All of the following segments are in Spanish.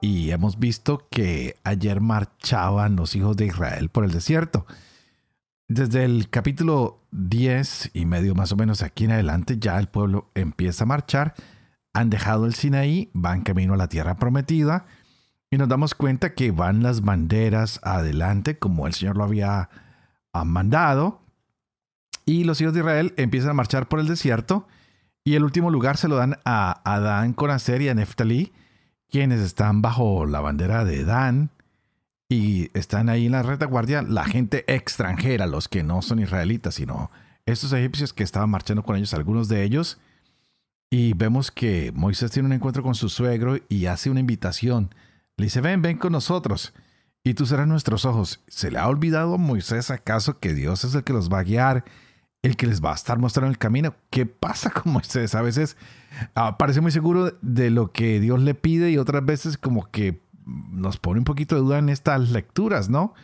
y hemos visto que ayer marchaban los hijos de Israel por el desierto. Desde el capítulo 10 y medio más o menos aquí en adelante ya el pueblo empieza a marchar, han dejado el Sinaí, van camino a la tierra prometida y nos damos cuenta que van las banderas adelante como el Señor lo había ah, mandado. Y los hijos de Israel empiezan a marchar por el desierto y el último lugar se lo dan a Adán, Conacer y a Neftalí quienes están bajo la bandera de Dan y están ahí en la retaguardia, la gente extranjera, los que no son israelitas, sino estos egipcios que estaban marchando con ellos, algunos de ellos. Y vemos que Moisés tiene un encuentro con su suegro y hace una invitación. Le dice, ven, ven con nosotros y tú serás nuestros ojos. ¿Se le ha olvidado a Moisés acaso que Dios es el que los va a guiar el que les va a estar mostrando el camino. ¿Qué pasa con Moisés? A veces ah, parece muy seguro de lo que Dios le pide y otras veces como que nos pone un poquito de duda en estas lecturas, ¿no?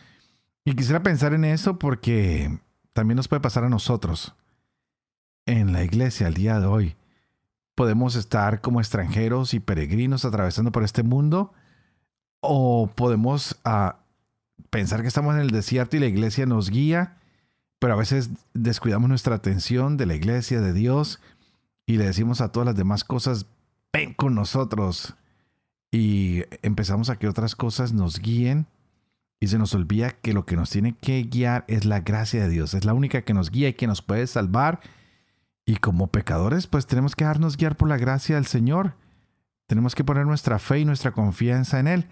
Y quisiera pensar en eso porque también nos puede pasar a nosotros. En la iglesia al día de hoy podemos estar como extranjeros y peregrinos atravesando por este mundo o podemos ah, pensar que estamos en el desierto y la iglesia nos guía pero a veces descuidamos nuestra atención de la iglesia de Dios y le decimos a todas las demás cosas, ven con nosotros. Y empezamos a que otras cosas nos guíen y se nos olvida que lo que nos tiene que guiar es la gracia de Dios. Es la única que nos guía y que nos puede salvar. Y como pecadores, pues tenemos que dejarnos guiar por la gracia del Señor. Tenemos que poner nuestra fe y nuestra confianza en Él.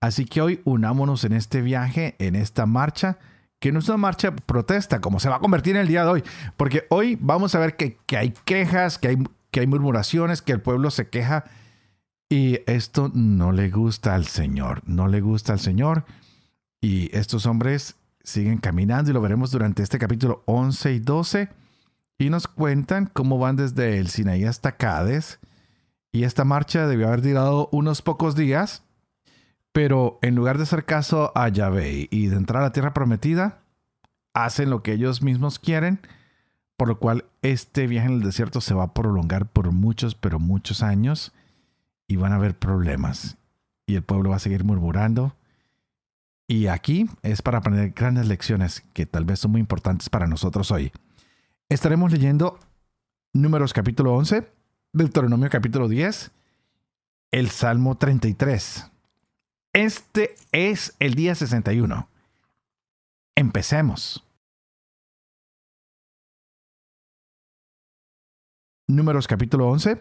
Así que hoy unámonos en este viaje, en esta marcha que no es una marcha protesta, como se va a convertir en el día de hoy. Porque hoy vamos a ver que, hay quejas, que hay, que hay murmuraciones, que el pueblo se queja. Y esto no le gusta al Señor, no le gusta al Señor. Y estos hombres siguen caminando y lo veremos durante este capítulo 11 y 12. Y nos cuentan cómo van desde el Sinaí hasta Cádiz. Y esta marcha debió haber durado unos pocos días pero en lugar de hacer caso a Yahvé y de entrar a la tierra prometida, hacen lo que ellos mismos quieren, por lo cual este viaje en el desierto se va a prolongar por muchos, pero muchos años y van a haber problemas. Y el pueblo va a seguir murmurando. Y aquí es para aprender grandes lecciones que tal vez son muy importantes para nosotros hoy. Estaremos leyendo Números capítulo 11, Deuteronomio capítulo 10, el Salmo 33. Este es el día 61. Empecemos. Números capítulo 11.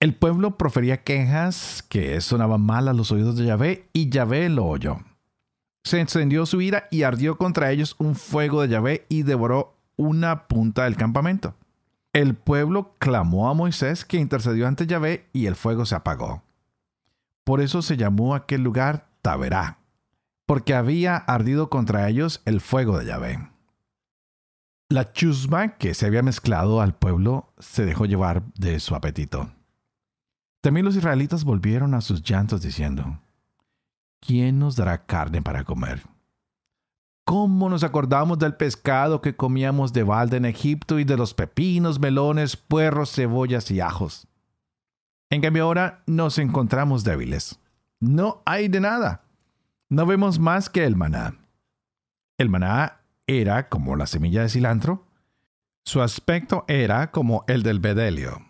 El pueblo profería quejas que sonaban mal a los oídos de Yahvé y Yahvé lo oyó. Se encendió su ira y ardió contra ellos un fuego de Yahvé y devoró una punta del campamento. El pueblo clamó a Moisés que intercedió ante Yahvé y el fuego se apagó. Por eso se llamó aquel lugar Taberá, porque había ardido contra ellos el fuego de Yahvé. La chusma que se había mezclado al pueblo se dejó llevar de su apetito. También los israelitas volvieron a sus llantos diciendo, ¿quién nos dará carne para comer? ¿Cómo nos acordamos del pescado que comíamos de balde en Egipto y de los pepinos, melones, puerros, cebollas y ajos? En cambio ahora nos encontramos débiles. No hay de nada. No vemos más que el maná. El maná era como la semilla de cilantro. Su aspecto era como el del bedelio.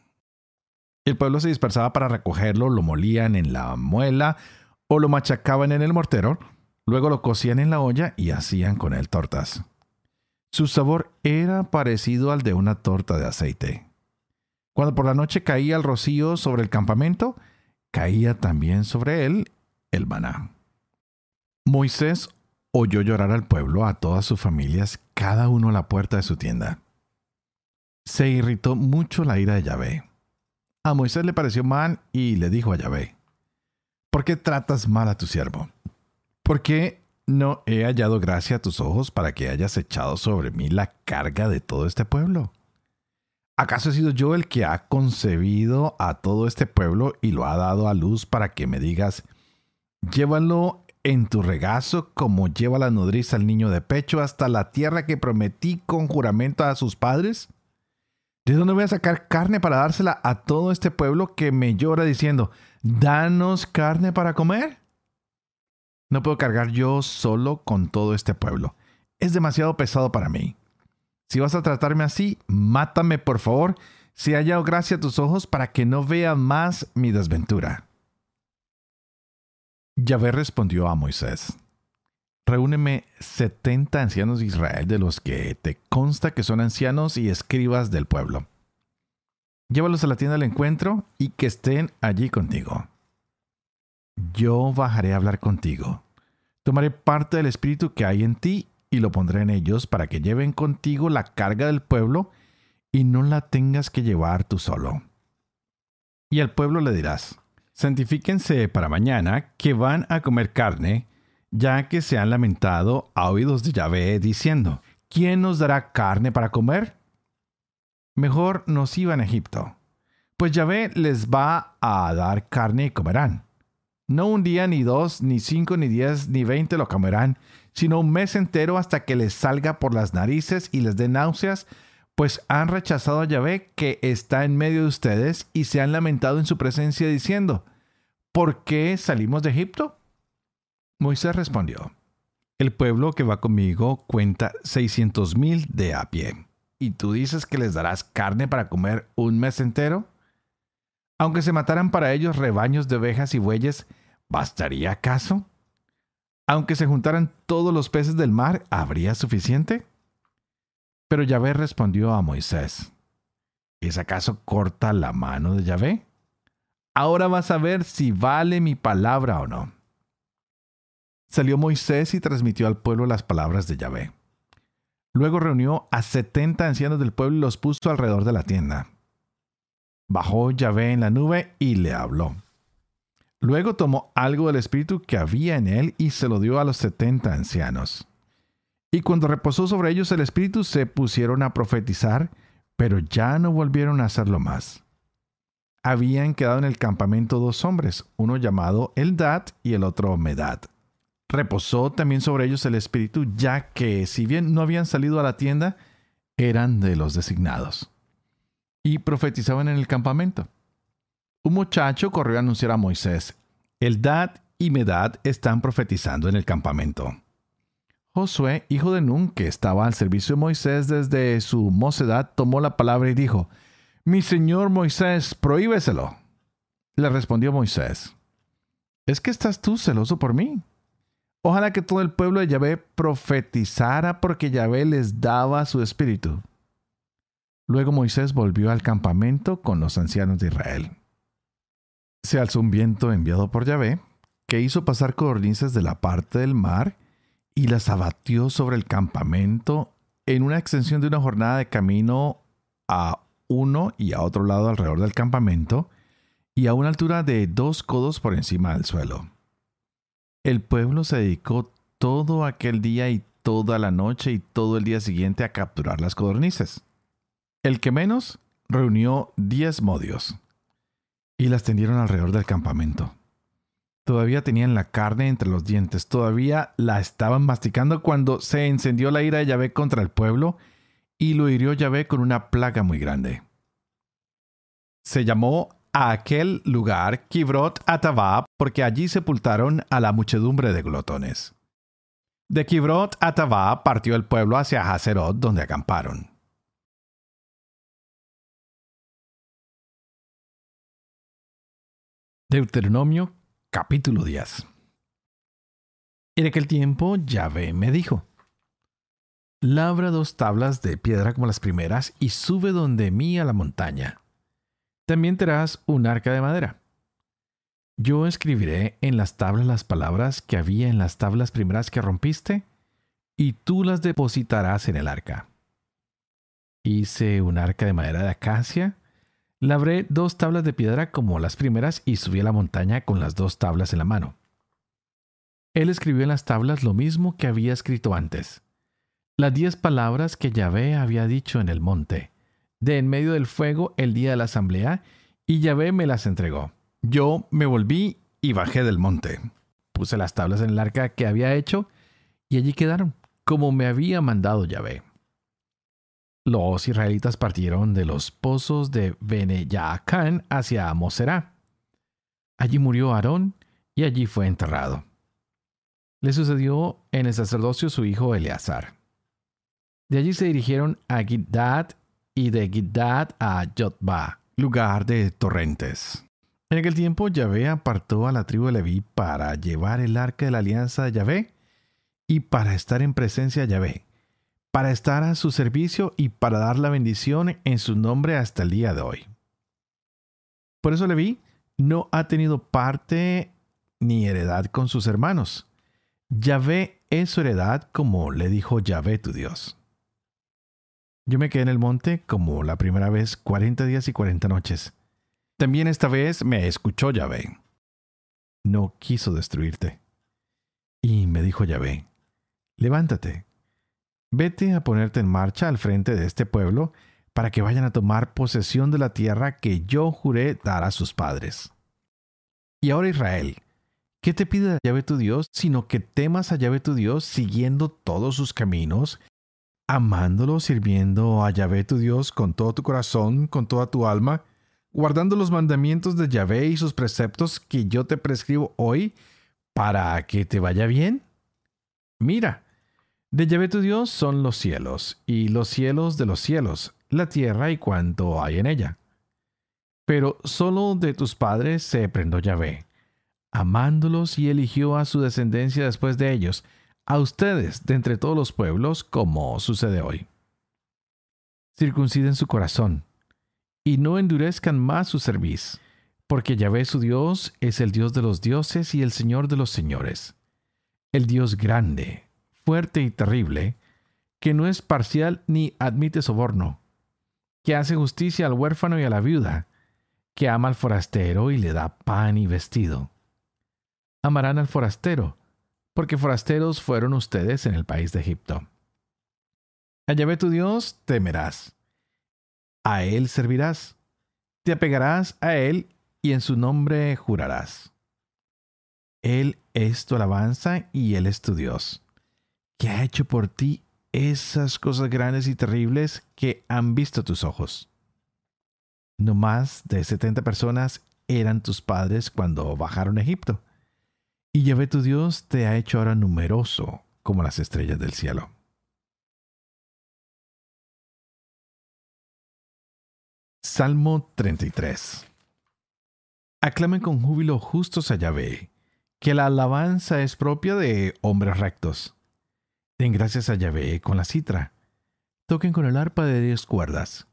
El pueblo se dispersaba para recogerlo, lo molían en la muela o lo machacaban en el mortero, luego lo cocían en la olla y hacían con él tortas. Su sabor era parecido al de una torta de aceite. Cuando por la noche caía el rocío sobre el campamento, caía también sobre él el maná. Moisés oyó llorar al pueblo, a todas sus familias, cada uno a la puerta de su tienda. Se irritó mucho la ira de Yahvé. A Moisés le pareció mal y le dijo a Yahvé, ¿por qué tratas mal a tu siervo? ¿Por qué no he hallado gracia a tus ojos para que hayas echado sobre mí la carga de todo este pueblo? ¿Acaso he sido yo el que ha concebido a todo este pueblo y lo ha dado a luz para que me digas, llévalo en tu regazo como lleva la nodriza al niño de pecho hasta la tierra que prometí con juramento a sus padres? ¿De dónde voy a sacar carne para dársela a todo este pueblo que me llora diciendo, danos carne para comer? No puedo cargar yo solo con todo este pueblo. Es demasiado pesado para mí. Si vas a tratarme así, mátame por favor, si haya gracia a tus ojos para que no vea más mi desventura. Yahvé respondió a Moisés, Reúneme setenta ancianos de Israel de los que te consta que son ancianos y escribas del pueblo. Llévalos a la tienda del encuentro y que estén allí contigo. Yo bajaré a hablar contigo. Tomaré parte del espíritu que hay en ti y lo pondré en ellos para que lleven contigo la carga del pueblo y no la tengas que llevar tú solo. Y al pueblo le dirás, santifíquense para mañana que van a comer carne, ya que se han lamentado a oídos de Yahvé diciendo, ¿quién nos dará carne para comer? Mejor nos iban a Egipto, pues Yahvé les va a dar carne y comerán. No un día, ni dos, ni cinco, ni diez, ni veinte lo comerán, sino un mes entero hasta que les salga por las narices y les dé náuseas, pues han rechazado a Yahvé que está en medio de ustedes y se han lamentado en su presencia diciendo, ¿por qué salimos de Egipto? Moisés respondió, el pueblo que va conmigo cuenta seiscientos mil de a pie, y tú dices que les darás carne para comer un mes entero. Aunque se mataran para ellos rebaños de ovejas y bueyes, ¿bastaría acaso? Aunque se juntaran todos los peces del mar, ¿habría suficiente? Pero Yahvé respondió a Moisés, ¿es acaso corta la mano de Yahvé? Ahora vas a ver si vale mi palabra o no. Salió Moisés y transmitió al pueblo las palabras de Yahvé. Luego reunió a setenta ancianos del pueblo y los puso alrededor de la tienda. Bajó Yahvé en la nube y le habló. Luego tomó algo del espíritu que había en él y se lo dio a los setenta ancianos. Y cuando reposó sobre ellos el espíritu se pusieron a profetizar, pero ya no volvieron a hacerlo más. Habían quedado en el campamento dos hombres, uno llamado Eldad y el otro Medad. Reposó también sobre ellos el espíritu, ya que si bien no habían salido a la tienda, eran de los designados. Y profetizaban en el campamento. Un muchacho corrió a anunciar a Moisés, Eldad y Medad están profetizando en el campamento. Josué, hijo de Nun, que estaba al servicio de Moisés desde su mocedad, tomó la palabra y dijo, Mi señor Moisés, prohíbeselo. Le respondió Moisés, ¿es que estás tú celoso por mí? Ojalá que todo el pueblo de Yahvé profetizara porque Yahvé les daba su espíritu. Luego Moisés volvió al campamento con los ancianos de Israel se alzó un viento enviado por Yahvé, que hizo pasar codornices de la parte del mar y las abatió sobre el campamento en una extensión de una jornada de camino a uno y a otro lado alrededor del campamento y a una altura de dos codos por encima del suelo. El pueblo se dedicó todo aquel día y toda la noche y todo el día siguiente a capturar las codornices. El que menos reunió diez modios y las tendieron alrededor del campamento. Todavía tenían la carne entre los dientes, todavía la estaban masticando cuando se encendió la ira de Yahvé contra el pueblo y lo hirió Yahvé con una plaga muy grande. Se llamó a aquel lugar Kibrot Atavá porque allí sepultaron a la muchedumbre de glotones. De Kibrot Atavá partió el pueblo hacia Hazerot donde acamparon. Deuteronomio capítulo 10 En aquel tiempo Yahvé me dijo, Labra dos tablas de piedra como las primeras y sube donde mí a la montaña. También tendrás un arca de madera. Yo escribiré en las tablas las palabras que había en las tablas primeras que rompiste, y tú las depositarás en el arca. Hice un arca de madera de acacia, Labré dos tablas de piedra como las primeras y subí a la montaña con las dos tablas en la mano. Él escribió en las tablas lo mismo que había escrito antes. Las diez palabras que Yahvé había dicho en el monte, de en medio del fuego el día de la asamblea, y Yahvé me las entregó. Yo me volví y bajé del monte. Puse las tablas en el arca que había hecho, y allí quedaron, como me había mandado Yahvé. Los israelitas partieron de los pozos de Bene-Yaacán hacia Moserá. Allí murió Aarón y allí fue enterrado. Le sucedió en el sacerdocio su hijo Eleazar. De allí se dirigieron a Giddad y de Giddad a Jotba, lugar de torrentes. En aquel tiempo Yahvé apartó a la tribu de Leví para llevar el arca de la alianza de Yahvé y para estar en presencia de Yahvé, para estar a su servicio y para dar la bendición en su nombre hasta el día de hoy. Por eso Leví no ha tenido parte ni heredad con sus hermanos. Yahvé es su heredad como le dijo Yahvé tu Dios. Yo me quedé en el monte como la primera vez cuarenta días y cuarenta noches. También esta vez me escuchó Yahvé. No quiso destruirte. Y me dijo Yahvé, levántate, vete a ponerte en marcha al frente de este pueblo para que vayan a tomar posesión de la tierra que yo juré dar a sus padres. Y ahora Israel, ¿qué te pide Yahvé tu Dios, sino que temas a Yahvé tu Dios siguiendo todos sus caminos, amándolo, sirviendo a Yahvé tu Dios con todo tu corazón, con toda tu alma, guardando los mandamientos de Yahvé y sus preceptos que yo te prescribo hoy, para que te vaya bien? Mira, de Yahvé tu Dios son los cielos, y los cielos de los cielos, la tierra y cuanto hay en ella. Pero solo de tus padres se prendó Yahvé, amándolos y eligió a su descendencia después de ellos, a ustedes de entre todos los pueblos, como sucede hoy. Circunciden su corazón, y no endurezcan más su cerviz, porque Yahvé su Dios es el Dios de los dioses y el Señor de los señores, el Dios grande, fuerte y terrible, que no es parcial ni admite soborno, que hace justicia al huérfano y a la viuda, que ama al forastero y le da pan y vestido. Amarán al forastero, porque forasteros fueron ustedes en el país de Egipto. A Yahvé tu Dios temerás, a Él servirás, te apegarás a Él y en su nombre jurarás. Él es tu alabanza y Él es tu Dios que ha hecho por ti esas cosas grandes y terribles que han visto tus ojos. No más de setenta personas eran tus padres cuando bajaron a Egipto, y Yahvé tu Dios te ha hecho ahora numeroso como las estrellas del cielo. Salmo 33 Aclamen con júbilo justos a Yahvé, que la alabanza es propia de hombres rectos. Den gracias a Yahvé con la citra. Toquen con el arpa de diez cuerdas.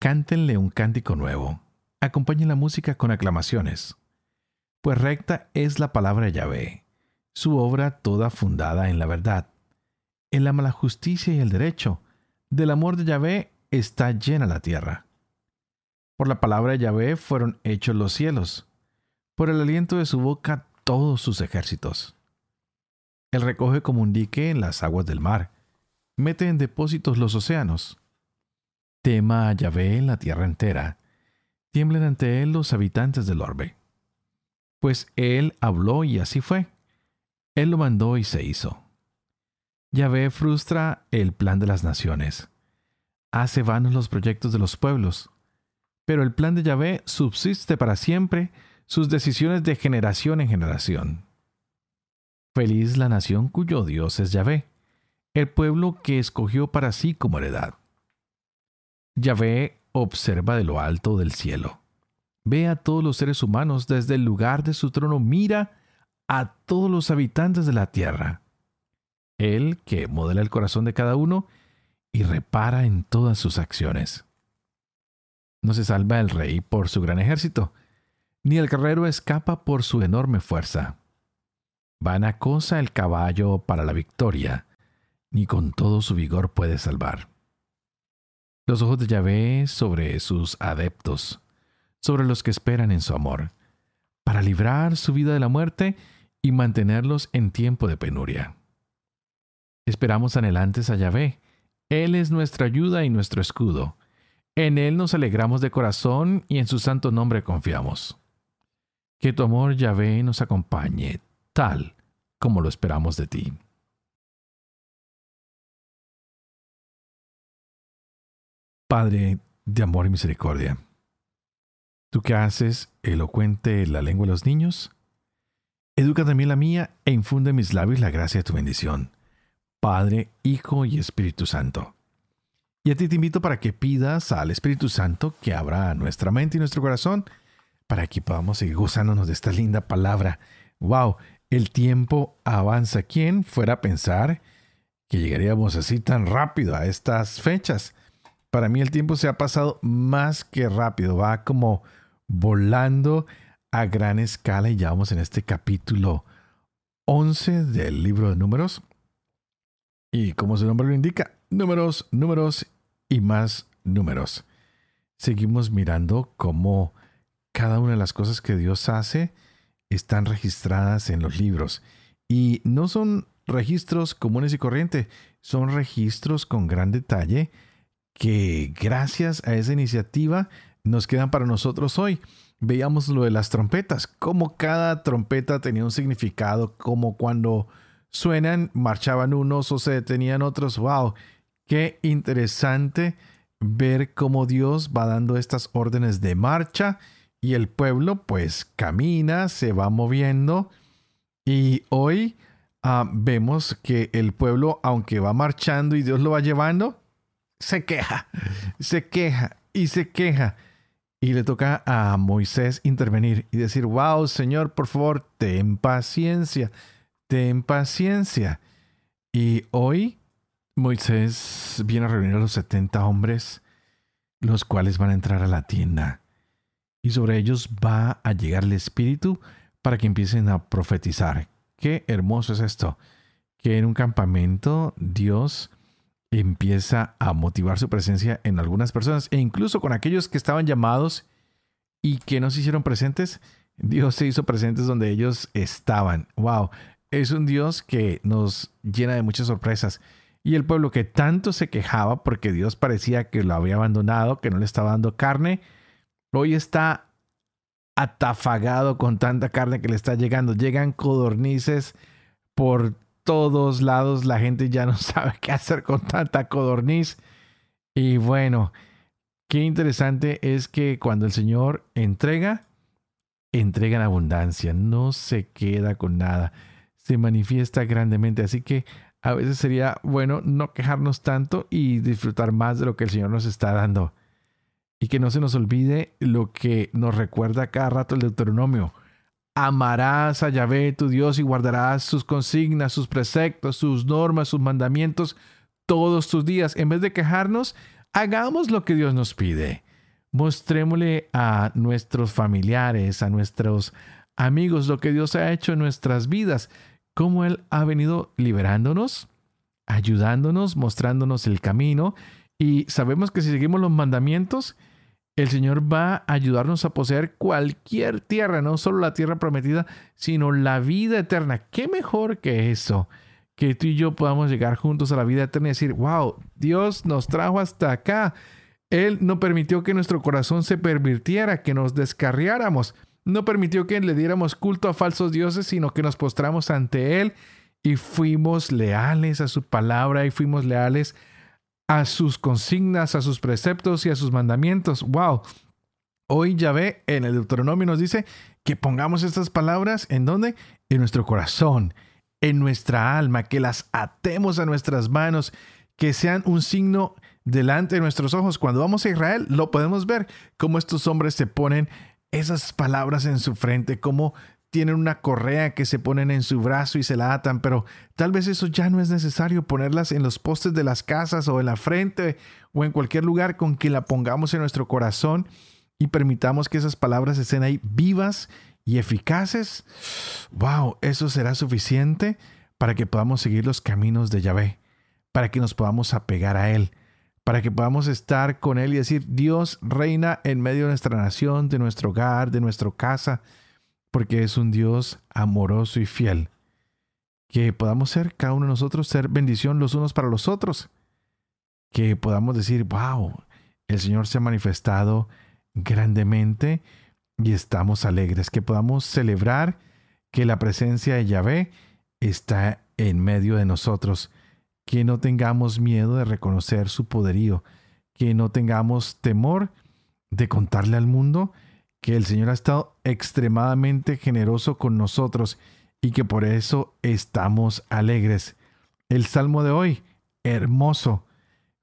Cántenle un cántico nuevo. Acompañen la música con aclamaciones. Pues recta es la palabra Yahvé, su obra toda fundada en la verdad. Él ama la justicia y el derecho. Del amor de Yahvé está llena la tierra. Por la palabra de Yahvé fueron hechos los cielos. Por el aliento de su boca todos sus ejércitos. Él recoge como un dique en las aguas del mar, mete en depósitos los océanos. Tema a Yahvé en la tierra entera, tiemblen ante él los habitantes del orbe. Pues él habló y así fue. Él lo mandó y se hizo. Yahvé frustra el plan de las naciones. Hace vanos los proyectos de los pueblos. Pero el plan de Yahvé subsiste para siempre, sus decisiones de generación en generación. Feliz la nación cuyo Dios es Yahvé, el pueblo que escogió para sí como heredad. Yahvé observa de lo alto del cielo. Ve a todos los seres humanos desde el lugar de su trono, mira a todos los habitantes de la tierra. Él que modela el corazón de cada uno y repara en todas sus acciones. No se salva el rey por su gran ejército, ni el guerrero escapa por su enorme fuerza. Vana cosa el caballo para la victoria, ni con todo su vigor puede salvar. Los ojos de Yahvé sobre sus adeptos, sobre los que esperan en su amor, para librar su vida de la muerte y mantenerlos en tiempo de penuria. Esperamos anhelantes a Yahvé. Él es nuestra ayuda y nuestro escudo. En Él nos alegramos de corazón y en su santo nombre confiamos. Que tu amor, Yahvé, nos acompañe, tal como lo esperamos de ti. Padre de amor y misericordia, tú que haces elocuente la lengua de los niños, educa también la mía e infunde en mis labios la gracia de tu bendición. Padre, Hijo y Espíritu Santo. Y a ti te invito para que pidas al Espíritu Santo que abra nuestra mente y nuestro corazón para que podamos seguir gozándonos de esta linda palabra. ¡Wow! El tiempo avanza. ¿Quién fuera a pensar que llegaríamos así tan rápido a estas fechas? para mí el tiempo se ha pasado más que rápido, va como volando a gran escala y ya vamos en este capítulo 11 del libro de números. Y como su nombre lo indica, números, números y más números. Seguimos mirando cómo cada una de las cosas que Dios hace están registradas en los libros. Y no son registros comunes y corrientes, son registros con gran detalle que gracias a esa iniciativa nos quedan para nosotros hoy. Veíamos lo de las trompetas, cómo cada trompeta tenía un significado, como cuando suenan, marchaban unos o se detenían otros. ¡Wow! Qué interesante ver cómo Dios va dando estas órdenes de marcha y el pueblo pues camina, se va moviendo y hoy ah, vemos que el pueblo, aunque va marchando y Dios lo va llevando, se queja, se queja y se queja. Y le toca a Moisés intervenir y decir, wow, Señor, por favor, ten paciencia, ten paciencia. Y hoy Moisés viene a reunir a los 70 hombres, los cuales van a entrar a la tienda. Y sobre ellos va a llegar el Espíritu para que empiecen a profetizar. Qué hermoso es esto, que en un campamento Dios empieza a motivar su presencia en algunas personas e incluso con aquellos que estaban llamados y que no se hicieron presentes, Dios se hizo presentes donde ellos estaban. ¡Wow! Es un Dios que nos llena de muchas sorpresas. Y el pueblo que tanto se quejaba porque Dios parecía que lo había abandonado, que no le estaba dando carne, hoy está atafagado con tanta carne que le está llegando. Llegan codornices por todos lados la gente ya no sabe qué hacer con tanta codorniz. Y bueno, qué interesante es que cuando el Señor entrega, entrega en abundancia, no se queda con nada, se manifiesta grandemente. Así que a veces sería bueno no quejarnos tanto y disfrutar más de lo que el Señor nos está dando. Y que no se nos olvide lo que nos recuerda cada rato el Deuteronomio amarás a Yahvé tu Dios y guardarás sus consignas, sus preceptos, sus normas, sus mandamientos todos tus días. En vez de quejarnos, hagamos lo que Dios nos pide. Mostrémosle a nuestros familiares, a nuestros amigos lo que Dios ha hecho en nuestras vidas, cómo Él ha venido liberándonos, ayudándonos, mostrándonos el camino. Y sabemos que si seguimos los mandamientos, el Señor va a ayudarnos a poseer cualquier tierra, no solo la tierra prometida, sino la vida eterna. ¿Qué mejor que eso? Que tú y yo podamos llegar juntos a la vida eterna y decir, wow, Dios nos trajo hasta acá. Él no permitió que nuestro corazón se pervirtiera, que nos descarriáramos. No permitió que le diéramos culto a falsos dioses, sino que nos postramos ante Él y fuimos leales a su palabra y fuimos leales a a sus consignas, a sus preceptos y a sus mandamientos. ¡Wow! Hoy Yahvé en el Deuteronomio nos dice que pongamos estas palabras en dónde? En nuestro corazón, en nuestra alma, que las atemos a nuestras manos, que sean un signo delante de nuestros ojos. Cuando vamos a Israel, lo podemos ver, cómo estos hombres se ponen esas palabras en su frente, cómo tienen una correa que se ponen en su brazo y se la atan, pero tal vez eso ya no es necesario ponerlas en los postes de las casas o en la frente o en cualquier lugar con que la pongamos en nuestro corazón y permitamos que esas palabras estén ahí vivas y eficaces. Wow, eso será suficiente para que podamos seguir los caminos de Yahvé, para que nos podamos apegar a Él, para que podamos estar con Él y decir, Dios reina en medio de nuestra nación, de nuestro hogar, de nuestra casa porque es un Dios amoroso y fiel. Que podamos ser, cada uno de nosotros, ser bendición los unos para los otros. Que podamos decir, wow, el Señor se ha manifestado grandemente y estamos alegres. Que podamos celebrar que la presencia de Yahvé está en medio de nosotros. Que no tengamos miedo de reconocer su poderío. Que no tengamos temor de contarle al mundo que el Señor ha estado extremadamente generoso con nosotros y que por eso estamos alegres. El salmo de hoy, hermoso,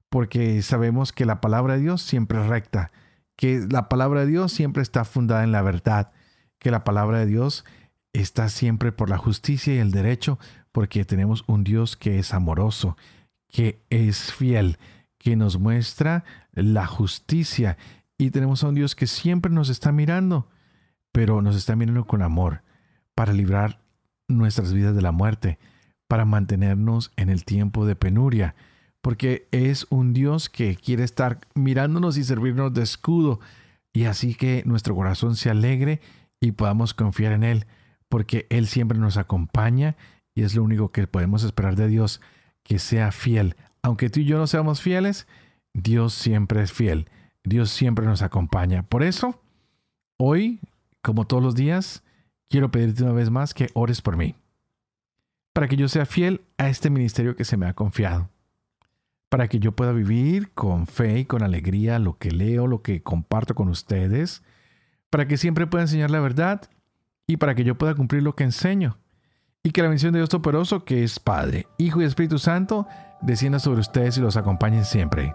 porque sabemos que la palabra de Dios siempre es recta, que la palabra de Dios siempre está fundada en la verdad, que la palabra de Dios está siempre por la justicia y el derecho, porque tenemos un Dios que es amoroso, que es fiel, que nos muestra la justicia y tenemos a un Dios que siempre nos está mirando, pero nos está mirando con amor para librar nuestras vidas de la muerte, para mantenernos en el tiempo de penuria, porque es un Dios que quiere estar mirándonos y servirnos de escudo, y así que nuestro corazón se alegre y podamos confiar en Él, porque Él siempre nos acompaña y es lo único que podemos esperar de Dios, que sea fiel. Aunque tú y yo no seamos fieles, Dios siempre es fiel Dios siempre nos acompaña. Por eso, hoy, como todos los días, quiero pedirte una vez más que ores por mí, para que yo sea fiel a este ministerio que se me ha confiado, para que yo pueda vivir con fe y con alegría lo que leo, lo que comparto con ustedes, para que siempre pueda enseñar la verdad y para que yo pueda cumplir lo que enseño. Y que la bendición de Dios Todopoderoso, que es Padre, Hijo y Espíritu Santo, descienda sobre ustedes y los acompañe siempre.